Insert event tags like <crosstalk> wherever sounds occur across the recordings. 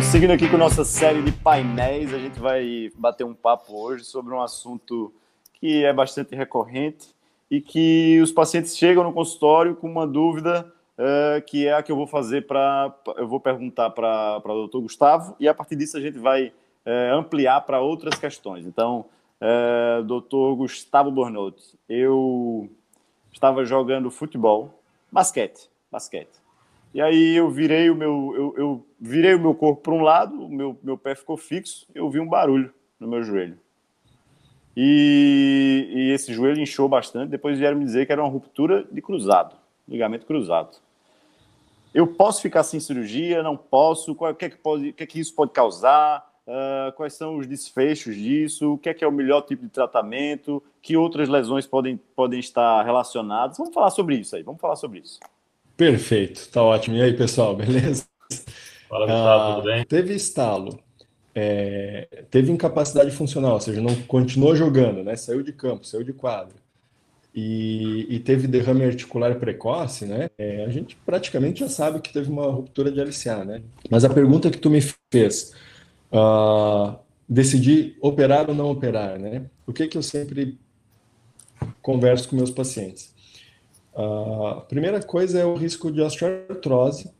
Bom, seguindo aqui com nossa série de painéis, a gente vai bater um papo hoje sobre um assunto que é bastante recorrente e que os pacientes chegam no consultório com uma dúvida uh, que é a que eu vou fazer para. Eu vou perguntar para o doutor Gustavo e a partir disso a gente vai uh, ampliar para outras questões. Então, uh, doutor Gustavo Bornotti, eu estava jogando futebol, basquete, basquete. E aí eu virei o meu, eu, eu virei o meu corpo para um lado, o meu, meu pé ficou fixo, eu vi um barulho no meu joelho. E, e, esse joelho inchou bastante. Depois vieram me dizer que era uma ruptura de cruzado, ligamento cruzado. Eu posso ficar sem cirurgia? Não posso? O que é que, pode, o que, é que isso pode causar? Uh, quais são os desfechos disso? O que é que é o melhor tipo de tratamento? Que outras lesões podem, podem estar relacionadas? Vamos falar sobre isso aí. Vamos falar sobre isso. Perfeito, tá ótimo. E aí, pessoal, beleza? Fala, Gustavo, ah, tudo bem? Teve estalo, é, teve incapacidade funcional, ou seja, não continuou jogando, né? Saiu de campo, saiu de quadro. E, e teve derrame articular precoce, né? É, a gente praticamente já sabe que teve uma ruptura de LCA, né? Mas a pergunta que tu me fez, uh, decidir operar ou não operar, né? O que que eu sempre converso com meus pacientes? A primeira coisa é o risco de osteoartrose,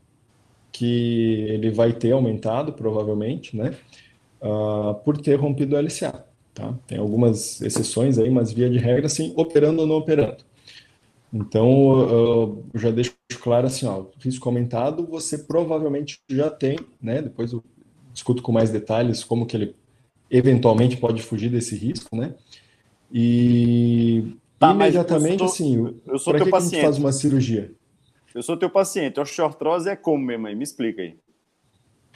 que ele vai ter aumentado, provavelmente, né? Uh, por ter rompido o LCA. Tá? Tem algumas exceções aí, mas via de regra, sim, operando ou não operando. Então, eu já deixo claro assim, ó, risco aumentado, você provavelmente já tem, né? Depois eu discuto com mais detalhes como que ele eventualmente pode fugir desse risco, né? E Tá, imediatamente, assim, eu sou teu que paciente. gente faz uma cirurgia? Eu sou teu paciente. Osteoartrose é como, minha mãe? Me explica aí.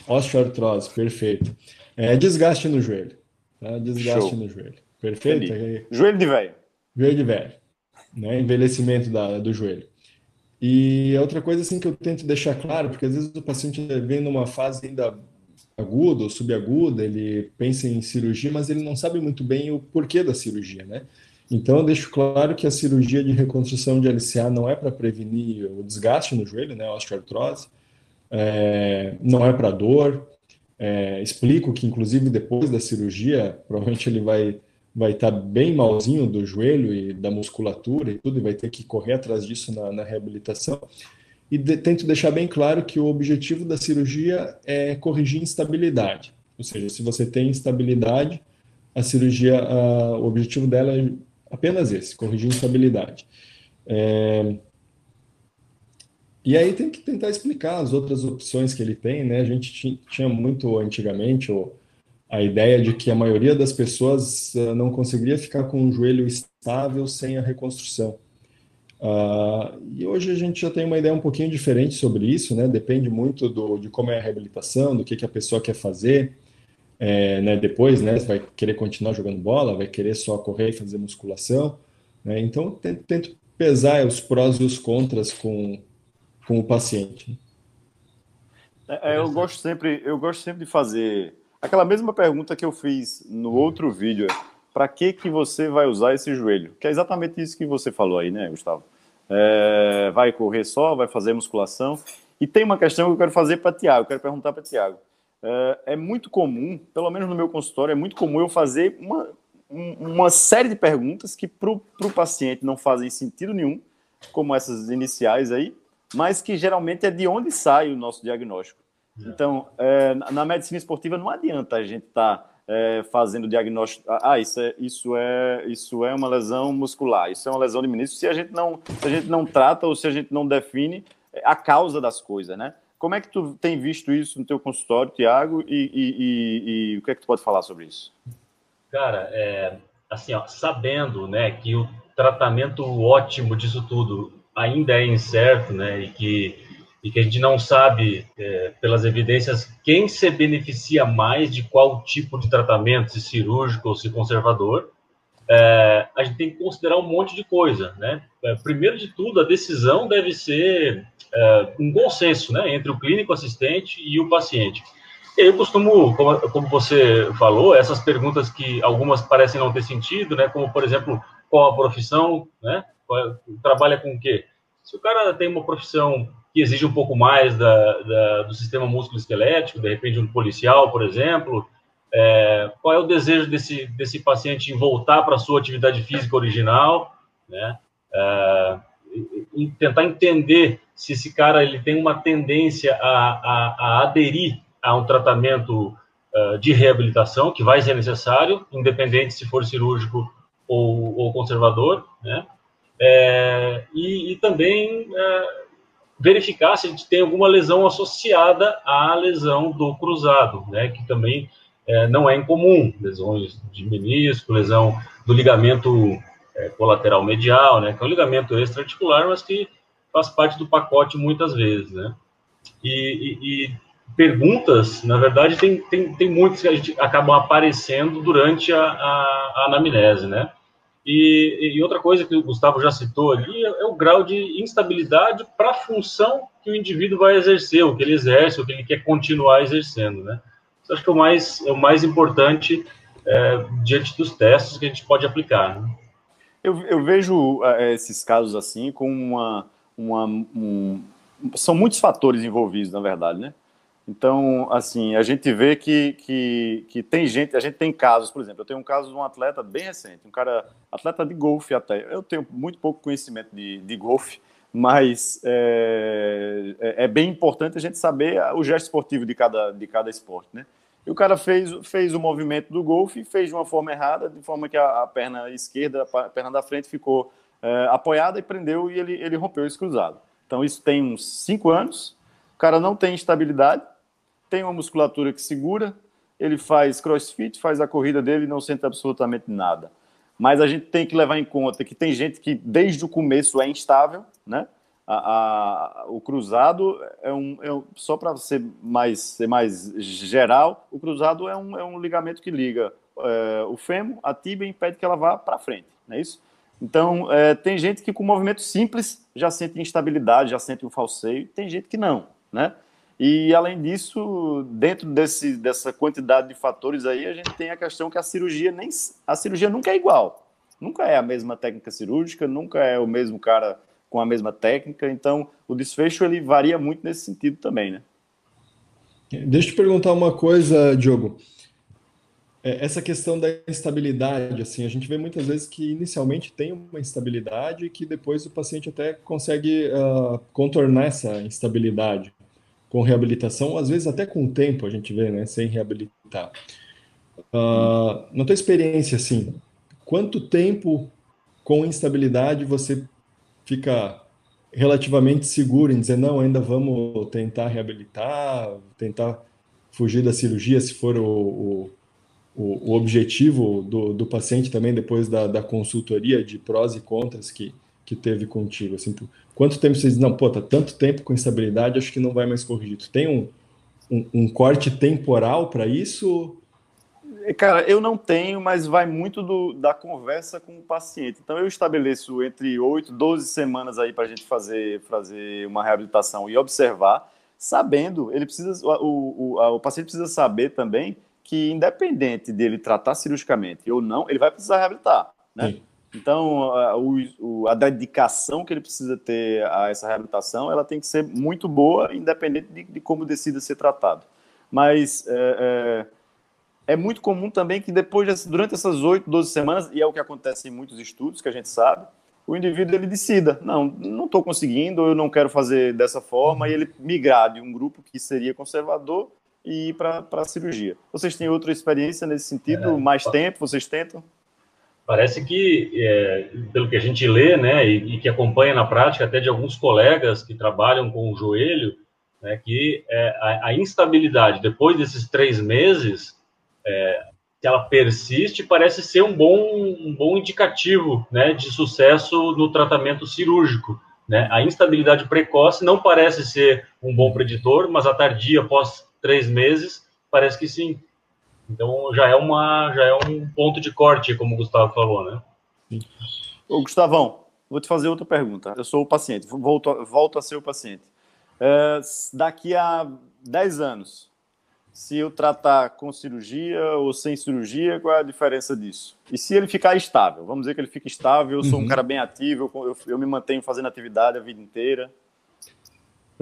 Osteoartrose, perfeito. É desgaste no joelho. Tá? Desgaste Show. no joelho. Perfeito? Entendi. Joelho de velho. Joelho de velho. Né? Envelhecimento da, do joelho. E outra coisa assim que eu tento deixar claro, porque às vezes o paciente vem numa fase ainda aguda ou subaguda, ele pensa em cirurgia, mas ele não sabe muito bem o porquê da cirurgia, né? Então, eu deixo claro que a cirurgia de reconstrução de LCA não é para prevenir o desgaste no joelho, né, a osteoartrose, é, não é para dor. É, explico que, inclusive, depois da cirurgia, provavelmente ele vai vai estar tá bem malzinho do joelho e da musculatura e tudo, e vai ter que correr atrás disso na, na reabilitação. E de, tento deixar bem claro que o objetivo da cirurgia é corrigir instabilidade. Ou seja, se você tem instabilidade, a cirurgia, o objetivo dela é Apenas esse, corrigir instabilidade. É... E aí tem que tentar explicar as outras opções que ele tem, né? A gente tinha muito antigamente a ideia de que a maioria das pessoas uh, não conseguiria ficar com um joelho estável sem a reconstrução. Uh, e hoje a gente já tem uma ideia um pouquinho diferente sobre isso, né? Depende muito do, de como é a reabilitação, do que, que a pessoa quer fazer é, né, depois, né, vai querer continuar jogando bola, vai querer só correr e fazer musculação, né, então tento, tento pesar os prós e os contras com, com o paciente. É, é, eu gosto sempre, eu gosto sempre de fazer aquela mesma pergunta que eu fiz no outro vídeo, para que que você vai usar esse joelho? Que é exatamente isso que você falou aí, né, Gustavo? É, vai correr só, vai fazer musculação. E tem uma questão que eu quero fazer para Tiago, quero perguntar para Tiago. É, é muito comum, pelo menos no meu consultório, é muito comum eu fazer uma, uma série de perguntas que para o paciente não fazem sentido nenhum, como essas iniciais aí, mas que geralmente é de onde sai o nosso diagnóstico. É. Então, é, na medicina esportiva não adianta a gente estar tá, é, fazendo diagnóstico. Ah, ah, isso é, isso, é, isso é uma lesão muscular, isso é uma lesão de menisco. Se a gente não, se a gente não trata ou se a gente não define a causa das coisas, né? Como é que tu tem visto isso no teu consultório, Tiago, e, e, e, e, o que é que tu pode falar sobre isso? Cara, é, assim, ó, sabendo né, que o tratamento ótimo disso tudo ainda é incerto, né, e que, e que a gente não sabe, é, pelas evidências, quem se beneficia mais de qual tipo de tratamento, se cirúrgico ou se conservador, é, a gente tem que considerar um monte de coisa, né? É, primeiro de tudo, a decisão deve ser é, um consenso, né, entre o clínico assistente e o paciente. Eu costumo, como, como, você falou, essas perguntas que algumas parecem não ter sentido, né, como por exemplo, qual a profissão, né, qual, trabalha com o quê? Se o cara tem uma profissão que exige um pouco mais da, da, do sistema músculo-esquelético, de repente um policial, por exemplo? É, qual é o desejo desse, desse paciente em voltar para a sua atividade física original, né? É, tentar entender se esse cara ele tem uma tendência a, a, a aderir a um tratamento uh, de reabilitação que vai ser necessário, independente se for cirúrgico ou, ou conservador, né? É, e, e, também é, verificar se a gente tem alguma lesão associada à lesão do cruzado, né? Que também é, não é incomum, lesões de menisco, lesão do ligamento é, colateral medial, né? Que é um ligamento extraarticular, mas que faz parte do pacote muitas vezes, né? E, e, e perguntas, na verdade, tem, tem, tem muitas que a gente acabam aparecendo durante a, a, a anamnese, né? E, e, outra coisa que o Gustavo já citou ali é, é o grau de instabilidade para a função que o indivíduo vai exercer, o que ele exerce, o que ele quer continuar exercendo, né? Isso acho que é o mais, é o mais importante é, diante dos testes que a gente pode aplicar, né? Eu, eu vejo é, esses casos assim com uma, uma um, são muitos fatores envolvidos, na verdade, né? Então, assim, a gente vê que, que, que tem gente, a gente tem casos, por exemplo, eu tenho um caso de um atleta bem recente, um cara, atleta de golfe até, eu tenho muito pouco conhecimento de, de golfe, mas é, é, é, bem importante a gente saber o gesto esportivo de cada, de cada esporte, né? E o cara fez, fez o movimento do golfe, fez de uma forma errada, de forma que a, a perna esquerda, a perna da frente ficou é, apoiada e prendeu e ele, ele rompeu esse cruzado. Então, isso tem uns cinco anos, o cara não tem estabilidade, tem uma musculatura que segura, ele faz crossfit, faz a corrida dele e não sente absolutamente nada. Mas a gente tem que levar em conta que tem gente que desde o começo é instável, né? A, a, o cruzado é um, é um só para ser mais, ser mais geral, o cruzado é um, é um ligamento que liga é, o fêmur, a tíbia e impede que ela vá para frente, não é isso? Então, é, tem gente que com movimento simples já sente instabilidade, já sente um falseio, tem gente que não, né? E, além disso, dentro desse, dessa quantidade de fatores aí, a gente tem a questão que a cirurgia nem a cirurgia nunca é igual. Nunca é a mesma técnica cirúrgica, nunca é o mesmo cara com a mesma técnica, então o desfecho ele varia muito nesse sentido também, né? Deixa eu te perguntar uma coisa, Diogo. É, essa questão da instabilidade, assim, a gente vê muitas vezes que inicialmente tem uma instabilidade e que depois o paciente até consegue uh, contornar essa instabilidade com reabilitação, às vezes até com o tempo a gente vê, né, sem reabilitar. Uh, na tua experiência, assim, quanto tempo com instabilidade você fica relativamente seguro em dizer, não, ainda vamos tentar reabilitar, tentar fugir da cirurgia, se for o, o, o objetivo do, do paciente também, depois da, da consultoria de prós e contras que, que teve contigo? Assim, quanto tempo você diz, não, pô, tá tanto tempo com instabilidade, acho que não vai mais corrigir. Tu tem um, um, um corte temporal para isso? Cara, eu não tenho, mas vai muito do, da conversa com o paciente. Então, eu estabeleço entre 8 12 semanas aí para a gente fazer, fazer uma reabilitação e observar, sabendo, ele precisa, o, o, o paciente precisa saber também que, independente dele tratar cirurgicamente ou não, ele vai precisar reabilitar, né? Sim. Então, a, o, a, dedicação que ele precisa ter a essa reabilitação, ela tem que ser muito boa, independente de, de como decida ser tratado. Mas é, é, é, muito comum também que depois, durante essas 8, 12 semanas, e é o que acontece em muitos estudos, que a gente sabe, o indivíduo ele decida, não, não estou conseguindo, eu não quero fazer dessa forma, e ele migrar de um grupo que seria conservador e ir para a cirurgia. Vocês têm outra experiência nesse sentido? É, mais tempo? Vocês tentam? Parece que, é, pelo que a gente lê, né, e, e, que acompanha na prática até de alguns colegas que trabalham com o joelho, né, que é, a, a, instabilidade depois desses três meses, é, se ela persiste, parece ser um bom, um bom indicativo, né, de sucesso no tratamento cirúrgico. Né? A instabilidade precoce não parece ser um bom preditor, mas a tardia, após três meses, parece que sim. Então já é uma já é um ponto de corte, como o Gustavo falou, né? Ô, Gustavão, vou te fazer outra pergunta. Eu sou o paciente, volto, volto a ser o paciente. É, daqui a 10 anos, se eu tratar com cirurgia ou sem cirurgia, qual é a diferença disso? E se ele ficar estável? Vamos dizer que ele fica estável, eu sou uhum. um cara bem ativo, eu, eu, me mantenho fazendo atividade a vida inteira.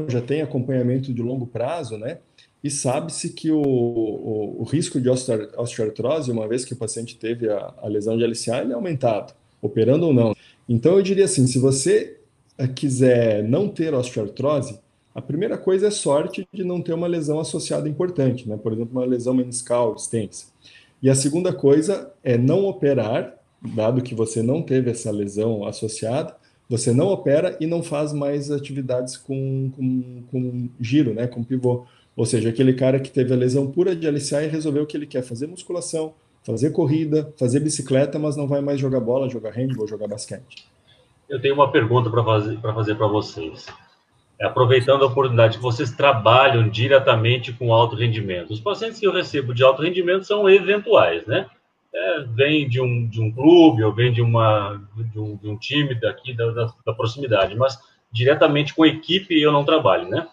já tem acompanhamento de longo prazo, né? E sabe-se que o, o, o, risco de osteoartrose, uma vez que o paciente teve a, a lesão de LCA, ele é aumentado, operando ou não. Então, eu diria assim: se você eh, quiser não ter osteoartrose, a primeira coisa é sorte de não ter uma lesão associada importante, né? por exemplo, uma lesão meniscal extensa. E a segunda coisa é não operar, dado que você não teve essa lesão associada, você não opera e não faz mais atividades com, com, com giro, né? com pivô. Ou seja, aquele cara que teve a lesão pura de LCA e resolveu que ele quer fazer musculação, fazer corrida, fazer bicicleta, mas não vai mais jogar bola, jogar handball, jogar basquete. Eu tenho uma pergunta para fazer para vocês. É, aproveitando a oportunidade que vocês trabalham diretamente com alto rendimento. Os pacientes que eu recebo de alto rendimento são eventuais, né? É, vem de um, de um clube ou vem de, uma, de, um, de um time daqui da, da, da, proximidade, mas diretamente com equipe eu não trabalho, né?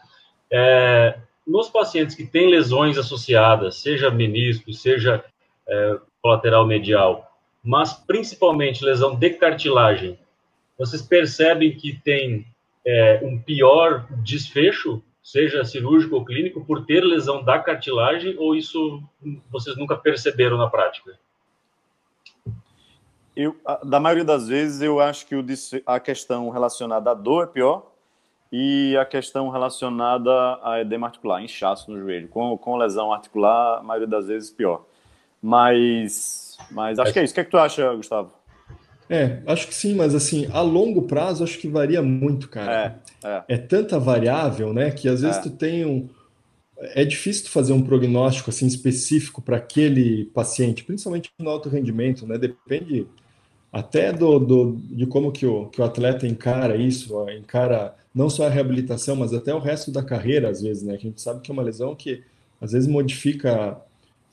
É, nos pacientes que têm lesões associadas, seja menisco, seja é, colateral medial, mas principalmente lesão de cartilagem, vocês percebem que tem é, um pior desfecho, seja cirúrgico ou clínico, por ter lesão da cartilagem, ou isso vocês nunca perceberam na prática? Eu, da maioria das vezes, eu acho que o, a questão relacionada à dor é pior e a questão relacionada a edema articular, inchaço no joelho. Com, com lesão articular, a maioria das vezes, pior. Mas, mas acho que é isso. O que, é que tu acha, Gustavo? É, acho que sim, mas assim, a longo prazo acho que varia muito, cara. É, é. é tanta variável, né, que às vezes é. tu tem um. É difícil tu fazer um prognóstico assim específico para aquele paciente, principalmente no alto rendimento, né? Depende até do, do, de como que o, que o atleta encara isso, encara não só a reabilitação, mas até o resto da carreira, às vezes, né? Que a gente sabe que é uma lesão que às vezes modifica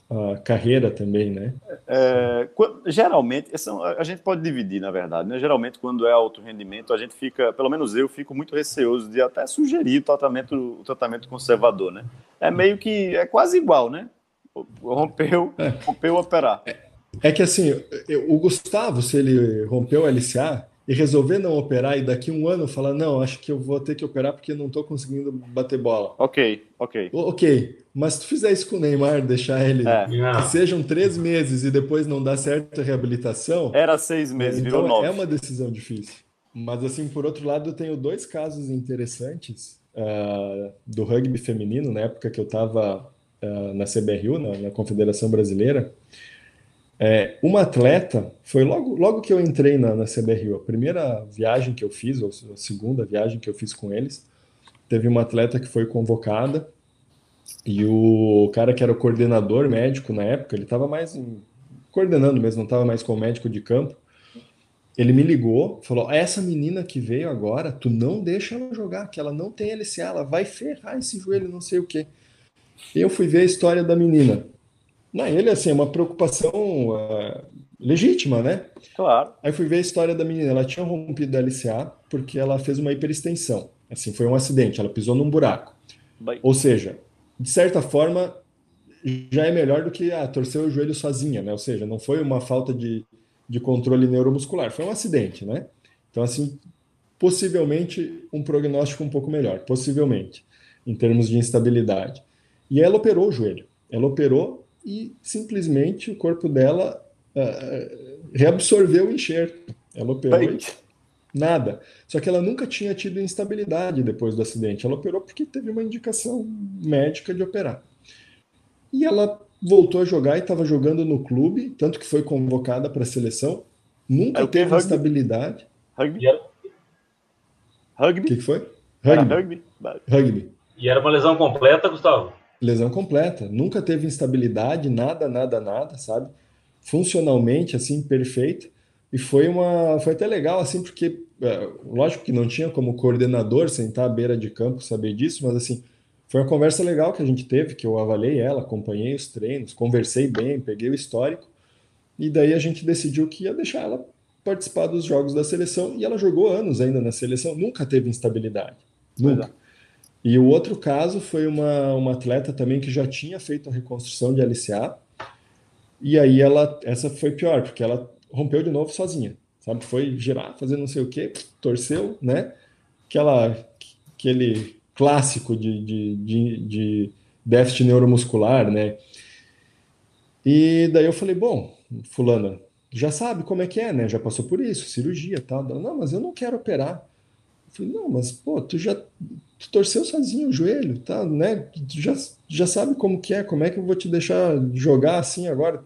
a carreira também, né? É, geralmente, a gente pode dividir, na verdade, né? Geralmente, quando é alto rendimento, a gente fica, pelo menos eu, fico muito receoso de até sugerir o tratamento, o tratamento conservador, né? É meio que, é quase igual, né? Rompeu, <laughs> é. rompeu operar. É, é que assim, o Gustavo, se ele rompeu o LCA, e resolver não operar e daqui um ano falar, não, acho que eu vou ter que operar porque não estou conseguindo bater bola. Ok, ok. Ok, mas se tu fizer isso com o Neymar, deixar ele é. que sejam três meses e depois não dar certo a reabilitação... Era seis meses, então virou nove. É uma decisão difícil. Mas assim, por outro lado, eu tenho dois casos interessantes uh, do rugby feminino, na época que eu estava uh, ah, na CBRU, na, na Confederação Brasileira, é, uma atleta, foi logo, logo que eu entrei na, na CBRU, a primeira viagem que eu fiz, ou a segunda viagem que eu fiz com eles, teve uma atleta que foi convocada e o cara que era o coordenador médico na época, ele estava mais em, coordenando mesmo, não estava mais com o médico de campo. Ele me ligou, falou: essa menina que veio agora, tu não deixa ela jogar, que ela não tem LCA, ela vai ferrar esse joelho, não sei o quê. Eu fui ver a história da menina. Não, ele, assim, é uma preocupação uh, legítima, né? Claro. Aí fui ver a história da menina. Ela tinha rompido a LCA porque ela fez uma hiperextensão. Assim, foi um acidente, ela pisou num buraco. Bem. Ou seja, de certa forma, já é melhor do que ah, torcer o joelho sozinha, né? Ou seja, não foi uma falta de, de controle neuromuscular, foi um acidente, né? Então, assim, possivelmente um prognóstico um pouco melhor, possivelmente, em termos de instabilidade. E ela operou o joelho. Ela operou e simplesmente o corpo dela uh, reabsorveu o enxerto. Ela operou e nada. Só que ela nunca tinha tido instabilidade depois do acidente. Ela operou porque teve uma indicação médica de operar. E ela voltou a jogar e estava jogando no clube, tanto que foi convocada para a seleção. Nunca teve rugby. instabilidade. Rugby? Rugby? O que, que foi? Rugby. rugby. Rugby. E era uma lesão completa, Gustavo? Lesão completa. Nunca teve instabilidade, nada, nada, nada, sabe? Funcionalmente, assim, perfeito. E foi uma. Foi até legal, assim, porque, é, lógico que não tinha como coordenador sentar à beira de campo saber disso, mas, assim, foi uma conversa legal que a gente teve, que eu avaliei ela, acompanhei os treinos, conversei bem, peguei o histórico. E daí a gente decidiu que ia deixar ela participar dos jogos da seleção. E ela jogou anos ainda na seleção, nunca teve instabilidade. Nunca. E o outro caso foi uma, uma atleta também que já tinha feito a reconstrução de LCA. E aí ela, essa foi pior, porque ela rompeu de novo sozinha, sabe? Foi girar, fazer não sei o quê, torceu, né? Aquela, aquele clássico de, de, de, de déficit neuromuscular, né? E daí eu falei, bom, fulana, já sabe como é que é, né? Já passou por isso, cirurgia tal. Não, mas eu não quero operar. Eu falei, não, mas pô, tu já tu torceu sozinho o joelho, tá, né? Tu já, já sabe como que é, como é que eu vou te deixar jogar assim agora?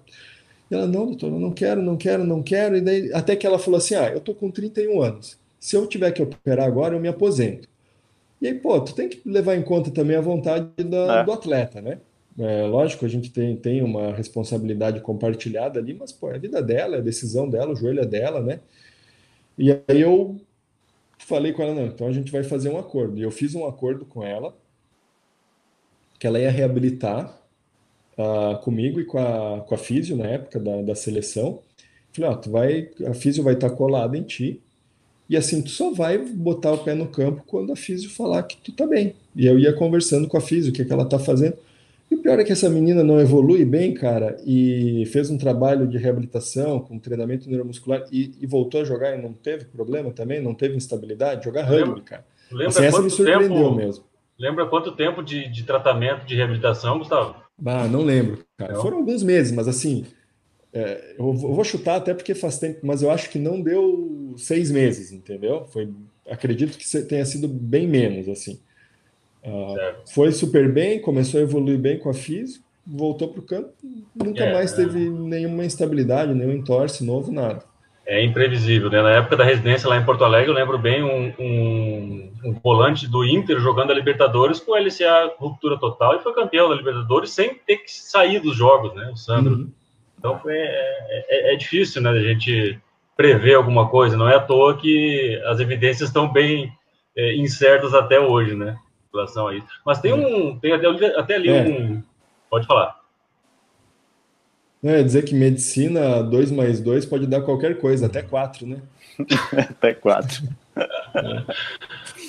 E ela, não, doutor, eu não quero, não quero, não quero. E daí, até que ela falou assim: ah, eu tô com 31 anos. Se eu tiver que operar agora, eu me aposento. E aí, pô, tu tem que levar em conta também a vontade da, é. do atleta, né? É, lógico, a gente tem, tem uma responsabilidade compartilhada ali, mas pô, é a vida dela, é a decisão dela, o joelho é dela, né? E aí eu falei com ela, não, então a gente vai fazer um acordo. E eu fiz um acordo com ela, que ela ia reabilitar uh, comigo e com a, com a Físio na época da, da seleção. Falei, ó, tu vai, a Físio vai estar colada em ti, e assim, tu só vai botar o pé no campo quando a Físio falar que tu tá bem. E eu ia conversando com a Físio, o que, é que ela tá fazendo. E o pior é que essa menina não evolui bem, cara, e fez um trabalho de reabilitação com treinamento neuromuscular e, e voltou a jogar e não teve problema também, não teve instabilidade, jogar rugby, cara. Lembra assim, essa me surpreendeu tempo, mesmo. Lembra quanto tempo de, de tratamento de reabilitação, Gustavo? Ah, não lembro, cara. Não. Foram alguns meses, mas assim, é, eu vou chutar até porque faz tempo, mas eu acho que não deu seis meses, entendeu? Foi, acredito que tenha sido bem menos, assim. Uh, foi super bem, começou a evoluir bem com a física, voltou para o campo, nunca é, mais teve é. nenhuma instabilidade, nenhum entorse novo, nada. É imprevisível, né? Na época da residência lá em Porto Alegre, eu lembro bem um, um, um volante do Inter jogando a Libertadores com LCA ruptura total e foi campeão da Libertadores sem ter que sair dos jogos, né? O Sandro. Uhum. Então foi, é, é, é difícil, né? A gente prever alguma coisa. Não é à toa que as evidências estão bem é, incertas até hoje, né? Relação a isso. Mas tem um. Tem até, até ali é. um. Pode falar. É dizer que medicina 2 mais 2 pode dar qualquer coisa, até 4, né? <laughs> até 4.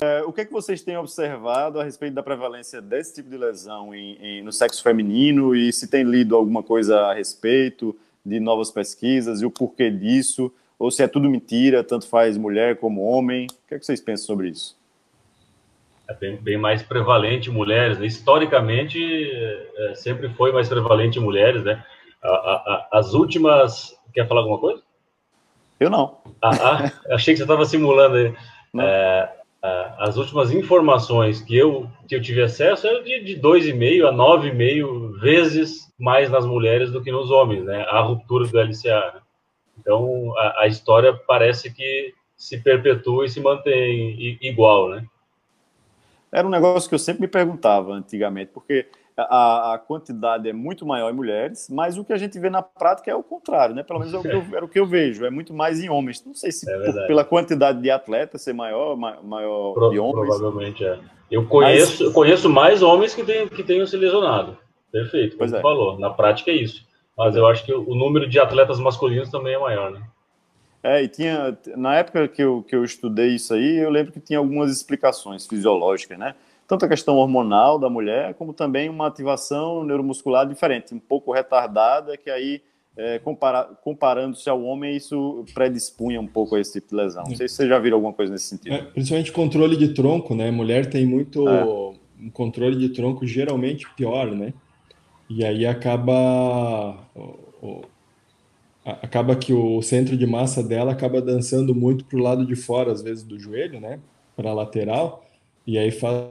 É, o que, é que vocês têm observado a respeito da prevalência desse tipo de lesão em, em, no sexo feminino e se tem lido alguma coisa a respeito de novas pesquisas e o porquê disso? Ou se é tudo mentira, tanto faz mulher como homem? O que, é que vocês pensam sobre isso? É bem, bem, mais prevalente mulheres. Né? Historicamente, é, sempre foi mais prevalente mulheres, né? A, a, a, as últimas... Quer falar alguma coisa? Eu não. Ah, ah achei que você estava simulando aí. É, as últimas informações que eu, que eu tive acesso eram de, de 2,5 a 9,5 vezes mais nas mulheres do que nos homens, né? A ruptura do LCA. Né? Então, a, a história parece que se perpetua e se mantém igual, né? Era um negócio que eu sempre me perguntava antigamente, porque a, a, quantidade é muito maior em mulheres, mas o que a gente vê na prática é o contrário, né? Pelo menos é o que eu, era o que eu vejo, é muito mais em homens. Não sei se é por, pela quantidade de atletas ser maior, maior Pro, de homens. Provavelmente é. Eu conheço, mas... eu conheço mais homens que, tem, que tenham se lesionado. Perfeito, como você é. falou. Na prática é isso. Mas eu acho que o número de atletas masculinos também é maior, né? É, e tinha, na época que eu, que eu estudei isso aí, eu lembro que tinha algumas explicações fisiológicas, né? Tanto a questão hormonal da mulher, como também uma ativação neuromuscular diferente, um pouco retardada, que aí, é, compara, comparando-se ao homem, isso predispunha um pouco a esse tipo de lesão. Não sei se você já viram alguma coisa nesse sentido. É, principalmente controle de tronco, né? Mulher tem muito. É. Um controle de tronco geralmente pior, né? E aí acaba acaba que o centro de massa dela acaba dançando muito para o lado de fora, às vezes, do joelho, né? Para a lateral, e aí faz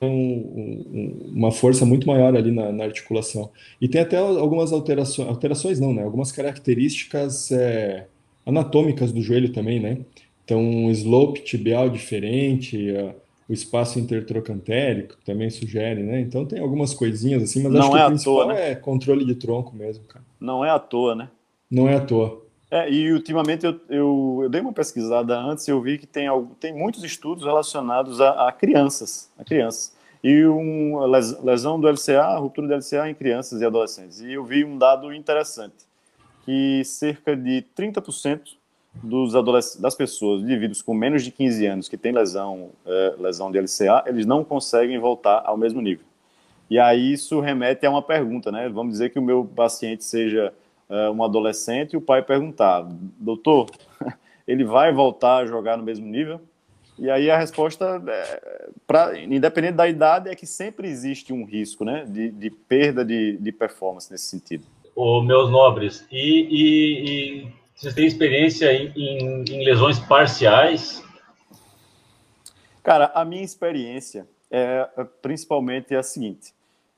um, um, uma força muito maior ali na, na, articulação. E tem até algumas alterações, alterações não, né? Algumas características é, anatômicas do joelho também, né? Então, um slope tibial diferente, o espaço intertrocantérico também sugere, né? Então tem algumas coisinhas assim, mas não acho que é o principal toa, né? é controle de tronco mesmo, cara. Não é à toa, né? Não é à toa. É, e ultimamente eu, eu, eu, dei uma pesquisada antes e eu vi que tem, tem muitos estudos relacionados a, a crianças, a crianças. E uma lesão do LCA, ruptura do LCA em crianças e adolescentes. E eu vi um dado interessante, que cerca de 30% dos das pessoas, indivíduos com menos de 15 anos que têm lesão, é, lesão de LCA, eles não conseguem voltar ao mesmo nível. E aí isso remete a uma pergunta, né? Vamos dizer que o meu paciente seja um adolescente e o pai perguntar, doutor, <laughs> ele vai voltar a jogar no mesmo nível? E aí a resposta, é, pra, independente da idade, é que sempre existe um risco né, de, de perda de, de performance nesse sentido. Ô, meus nobres, e, e, e vocês têm experiência em, em, em, lesões parciais? Cara, a minha experiência é, é principalmente a seguinte.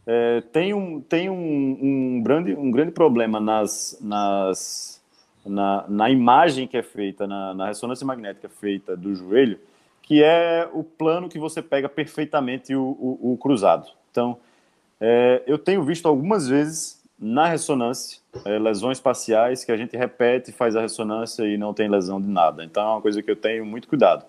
É, tem um, tem um, um, grande, um grande problema nas, nas, na, na imagem que é feita, na, na ressonância magnética feita do joelho, que é o plano que você pega perfeitamente o, o, o cruzado. Então, é, eu tenho visto algumas vezes na ressonância é, lesões parciais que a gente repete, faz a ressonância e não tem lesão de nada. Então, é uma coisa que eu tenho muito cuidado.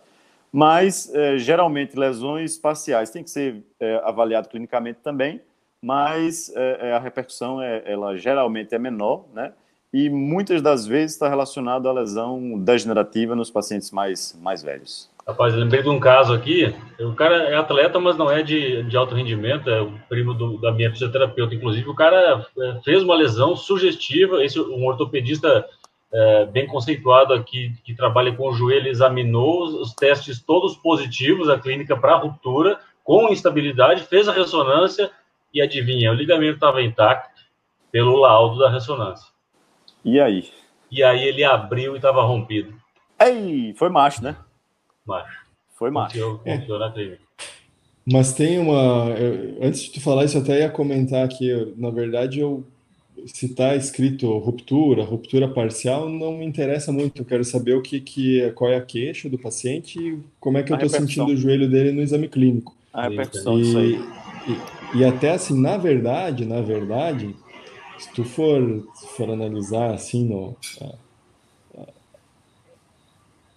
Mas, é, geralmente, lesões parciais têm que ser é, avaliado clinicamente também, mas é, é, a repercussão, é, ela geralmente é menor, né? E muitas das vezes está relacionado à lesão degenerativa nos pacientes mais, mais velhos. Rapaz, lembrei de um caso aqui. O cara é atleta, mas não é de, de alto rendimento, é o primo do, da minha fisioterapeuta. Inclusive, o cara é, fez uma lesão sugestiva. Esse um ortopedista é, bem conceituado aqui, que trabalha com o joelho, examinou os testes todos positivos, a clínica para ruptura, com instabilidade, fez a ressonância e adivinha, o ligamento estava intacto pelo laudo da ressonância. E aí? E aí ele abriu e estava rompido. Ei, foi macho, né? Macho. Foi macho. Confiou, na clínica. Mas tem uma. Antes de tu falar isso, eu até ia comentar que, na verdade, eu se está escrito ruptura, ruptura parcial, não me interessa muito. Eu quero saber o que, que é, qual é a queixa do paciente e como é que a eu estou sentindo o joelho dele no exame clínico. A repercussão e, disso aí. E, e, até assim, na verdade, na verdade, se tu for, for analisar assim no,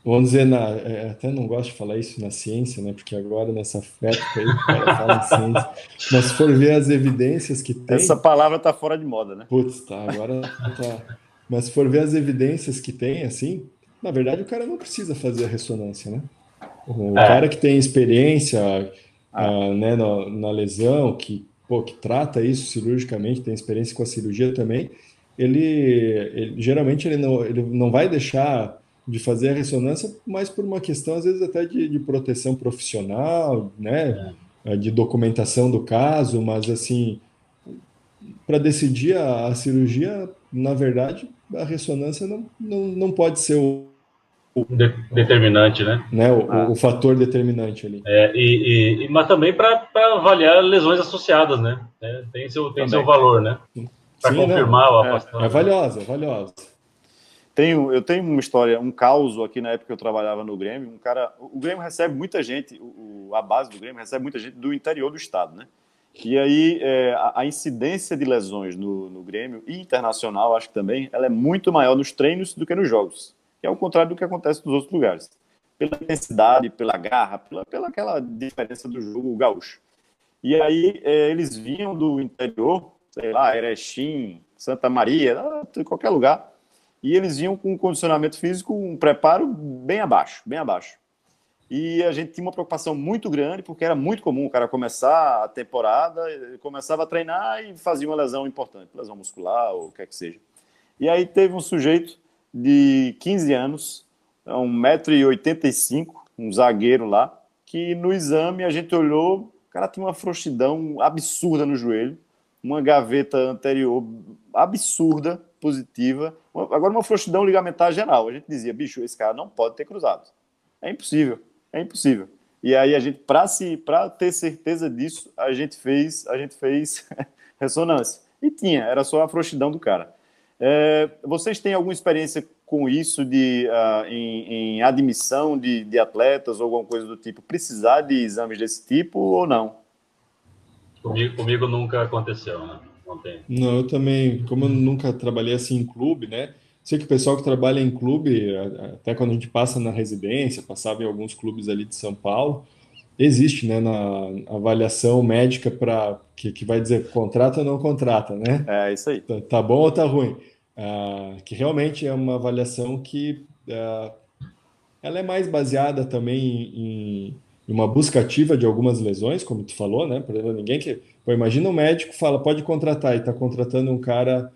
Vamos dizer, na, é, até não gosto de falar isso na ciência, né? Porque agora nessa época aí o cara fala em ciência. Mas se for ver as evidências que tem. Essa palavra tá fora de moda, né? Putz, tá, agora tá. Mas se for ver as evidências que tem, assim, na verdade o cara não precisa fazer a ressonância, né? O é. cara que tem experiência ah. né, na, na, lesão, que, pô, que trata isso cirurgicamente, tem experiência com a cirurgia também, ele, ele geralmente ele não, ele não vai deixar de fazer a ressonância, mas por uma questão, às vezes, até de, de proteção profissional, né? É. De documentação do caso, mas assim, para decidir a, a, cirurgia, na verdade, a ressonância não, não, não pode ser o, o determinante, né? né o, ah. o, fator determinante ali. É, e, e mas também para avaliar lesões associadas, né? É, tem seu, tem seu valor, né? Para confirmar não, o afastamento. É, é valiosa, é valiosa. Tenho, eu tenho uma história, um caos aqui na época que eu trabalhava no Grêmio. Um cara, o Grêmio recebe muita gente, o, a base do Grêmio recebe muita gente do interior do estado, né? E aí é, a, a, incidência de lesões no, no, Grêmio e internacional, acho que também, ela é muito maior nos treinos do que nos jogos, que é o contrário do que acontece nos outros lugares. Pela intensidade, pela garra, pela, pela aquela diferença do jogo gaúcho. E aí é, eles vinham do interior, sei lá, Erechim, Santa Maria, qualquer lugar, e eles vinham com um condicionamento físico, um preparo bem abaixo, bem abaixo. E a gente tinha uma preocupação muito grande, porque era muito comum o cara começar a temporada, começava a treinar e fazia uma lesão importante, lesão muscular ou o que quer que seja. E aí teve um sujeito de 15 anos, 1,85m, um zagueiro lá, que no exame a gente olhou, o cara tinha uma frouxidão absurda no joelho, uma gaveta anterior absurda, positiva. Agora, uma frouxidão ligamentar geral. A gente dizia, bicho, esse cara não pode ter cruzado. É impossível, é impossível. E aí a gente, para se, para ter certeza disso, a gente fez, a gente fez <laughs> ressonância. E tinha, era só a frouxidão do cara. É, vocês têm alguma experiência com isso de uh, em, em, admissão de, de atletas ou alguma coisa do tipo precisar de exames desse tipo ou não? Comigo, comigo nunca aconteceu, né? Não tem. Não, eu também, como eu nunca trabalhei assim em clube, né? Sei que o pessoal que trabalha em clube, até quando a gente passa na residência, passava em alguns clubes ali de São Paulo, existe, né, na avaliação médica para que, que vai dizer contrata ou não contrata, né? É isso aí. Tá, tá bom ou tá ruim? Ah, que realmente é uma avaliação que ah, ela é mais baseada também em, em uma busca ativa de algumas lesões, como tu falou, né? Por exemplo, ninguém que Pô, imagina um médico fala, pode contratar, e está contratando um cara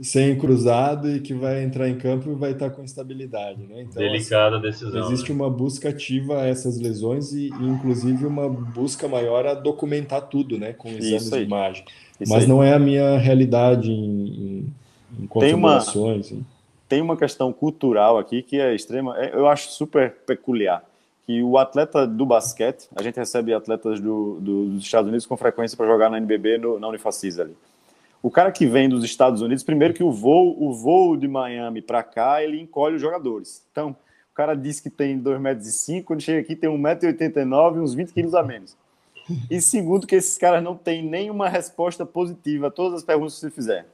sem cruzado e que vai entrar em campo e vai estar com estabilidade, né? Então, Delicada assim, decisão. Existe né? uma busca ativa a essas lesões e, e, inclusive, uma busca maior a documentar tudo, né? Com exames de imagem. Isso Mas aí. não é a minha realidade em, em, em configurações. Tem uma, tem uma questão cultural aqui que é extrema, é, eu acho super peculiar que o atleta do basquete, a gente recebe atletas do, do, dos Estados Unidos com frequência para jogar na NBB no, na Unifacis ali. O cara que vem dos Estados Unidos, primeiro que o voo, o voo de Miami para cá, ele encolhe os jogadores. Então, o cara diz que tem 2,5 metros, e quando chega aqui tem 1,89m e uns 20 quilos a menos. E segundo, que esses caras não têm nenhuma resposta positiva a todas as perguntas que você fizer.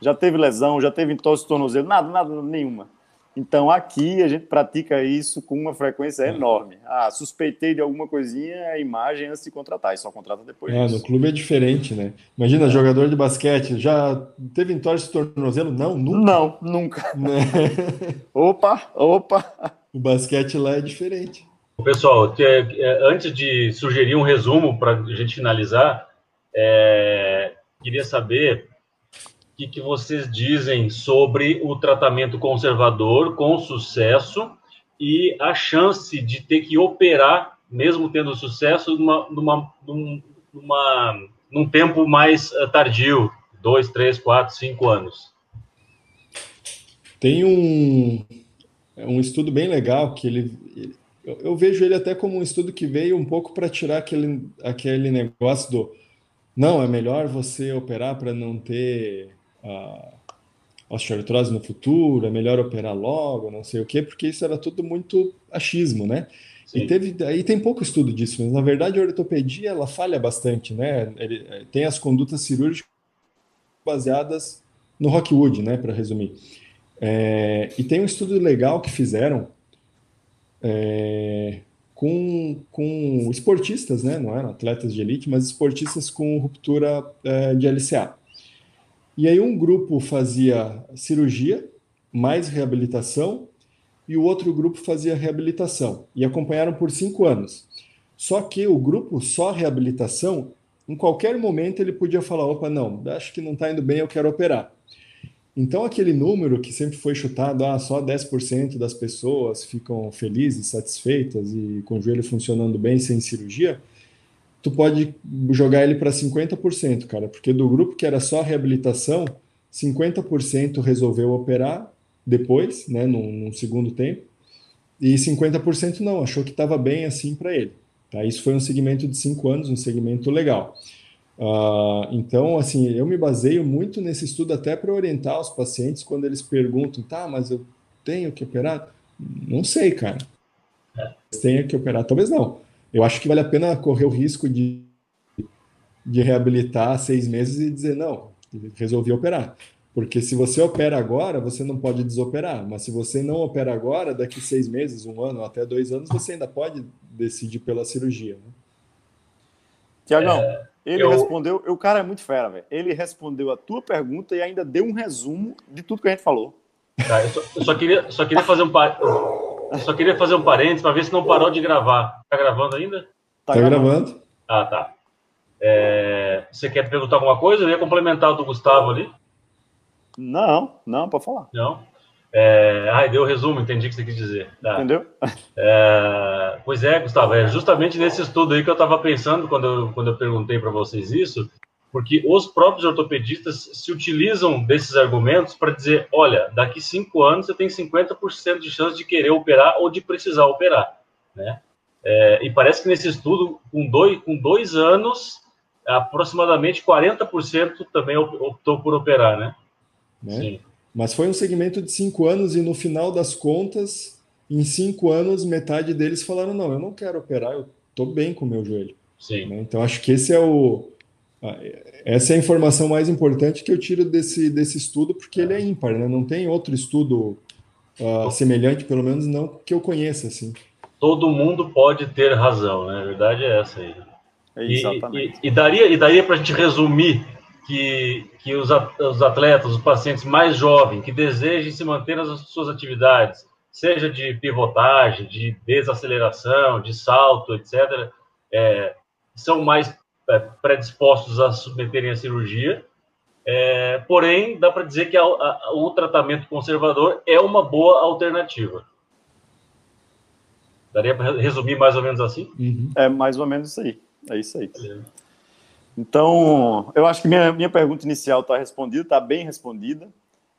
Já teve lesão, já teve entorse de tornozelo, nada, nada, nenhuma. Então, aqui a gente pratica isso com uma frequência enorme. Ah, suspeitei de alguma coisinha, a imagem antes de contratar, e só contrata depois. É, disso. no clube é diferente, né? Imagina, é. jogador de basquete, já teve entorse de tornozelo? Não, nunca. Não, nunca. Né? <laughs> opa, opa. O basquete lá é diferente. Pessoal, é, antes de sugerir um resumo para a gente finalizar, é, queria saber que, que vocês dizem sobre o tratamento conservador com sucesso e a chance de ter que operar, mesmo tendo sucesso, numa, numa, numa, num tempo mais eh, tardio, dois, três, quatro, cinco anos? Tem um, um estudo bem legal que ele, eu, eu vejo ele até como um estudo que veio um pouco para tirar aquele, aquele negócio do não, é melhor você operar para não ter a osteoartrose no futuro, é melhor operar logo, não sei o quê, porque isso era tudo muito achismo, né? Sim. E teve, aí tem pouco estudo disso, mas na verdade a ortopedia ela falha bastante, né? Ele, é, tem as condutas cirúrgicas baseadas no Rockwood, né? Para resumir. É, e tem um estudo legal que fizeram é, com, com esportistas, né? Não eram atletas de elite, mas esportistas com ruptura é, de LCA. E aí um grupo fazia cirurgia, mais reabilitação, e o outro grupo fazia reabilitação. E acompanharam por cinco anos. Só que o grupo só reabilitação, em qualquer momento ele podia falar: opa, não, acho que não está indo bem, eu quero operar. Então, aquele número que sempre foi chutado, ah, só 10% das pessoas ficam felizes, satisfeitas e com o joelho funcionando bem sem cirurgia, tu pode jogar ele para 50%, cara, porque do grupo que era só reabilitação, 50% resolveu operar depois, né, num, num segundo tempo, e 50% não, achou que estava bem assim para ele. Tá? Isso foi um segmento de cinco anos, um segmento legal. Uh, então, assim, eu me baseio muito nesse estudo até para orientar os pacientes quando eles perguntam, tá, mas eu tenho que operar? Não sei, cara. É. Tenho que operar, talvez não eu acho que vale a pena correr o risco de, de reabilitar seis meses e dizer, não, resolvi operar. Porque se você opera agora, você não pode desoperar. Mas se você não opera agora, daqui seis meses, um ano, até dois anos, você ainda pode decidir pela cirurgia. Né? Tiagão, é, ele eu... respondeu. O cara é muito fera, velho. Ele respondeu a tua pergunta e ainda deu um resumo de tudo que a gente falou. Tá, eu, só, eu só, queria, só queria fazer um. Só queria fazer um parênteses para ver se não parou de gravar. Tá gravando ainda? Tá, tá gravando. Ah, tá. É... Você quer perguntar alguma coisa? Eu ia complementar o do Gustavo ali. Não, não, pode falar. Não. É... Ai, deu o resumo, entendi o que você quis dizer. Tá. Entendeu? É... Pois é, Gustavo, é justamente nesse estudo aí que eu estava pensando quando eu, quando eu perguntei para vocês isso, porque os próprios ortopedistas se utilizam desses argumentos para dizer: olha, daqui cinco anos você tem 50% de chance de querer operar ou de precisar operar, né? É, e parece que nesse estudo, com dois, com dois anos, aproximadamente 40% também optou por operar, né? né? Sim. Mas foi um segmento de cinco anos e no final das contas, em cinco anos, metade deles falaram: não, eu não quero operar, eu estou bem com o meu joelho. Sim. Né? Então acho que esse é o essa é a informação mais importante que eu tiro desse, desse estudo, porque ele é ímpar, né? Não tem outro estudo uh, semelhante, pelo menos não que eu conheça, assim. Todo mundo pode ter razão, né? A verdade é essa aí. É exatamente. E, e, e daria, e daria para a gente resumir que, que os, os atletas, os pacientes mais jovens, que desejem se manter nas suas atividades, seja de pivotagem, de desaceleração, de salto, etc., é, são mais é, predispostos a submeterem a cirurgia É, porém, dá para dizer que a, a, o tratamento conservador é uma boa alternativa. Daria para resumir mais ou menos assim? Uhum. É mais ou menos isso aí. É isso aí. É. Então, eu acho que minha, minha pergunta inicial está respondida, está bem respondida.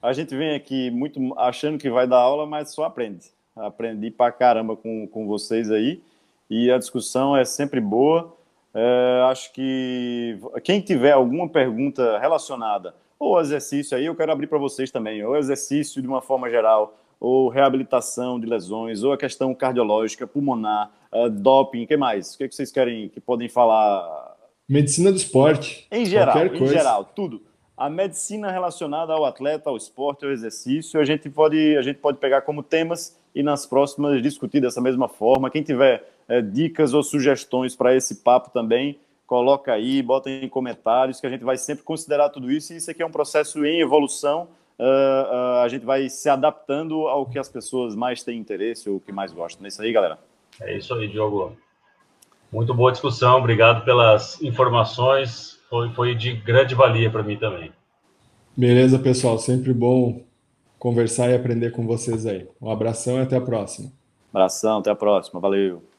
A gente vem aqui muito achando que vai dar aula, mas só aprende. Aprendi pra caramba com, com vocês aí. E a discussão é sempre boa. É, acho que quem tiver alguma pergunta relacionada ou exercício aí, eu quero abrir para vocês também, ou exercício de uma forma geral, ou reabilitação de lesões, ou a questão cardiológica, pulmonar, uh, doping, o que mais? O que, que vocês querem que podem falar? Medicina do esporte. Em geral, em geral, tudo. A medicina relacionada ao atleta, ao esporte, ao exercício, a gente pode, a gente pode pegar como temas e nas próximas discutir dessa mesma forma. Quem tiver é, dicas ou sugestões para esse papo também, coloca aí, bota em comentários, que a gente vai sempre considerar tudo isso. E isso aqui é um processo em evolução. Uh, uh, a gente vai se adaptando ao que as pessoas mais têm interesse ou que mais gostam. É isso aí, galera. É isso aí, Diogo. Muito boa discussão. Obrigado pelas informações. Foi, foi de grande valia para mim também. Beleza, pessoal. Sempre bom conversar e aprender com vocês aí. Um abração e até a próxima. Abração, até a próxima. Valeu.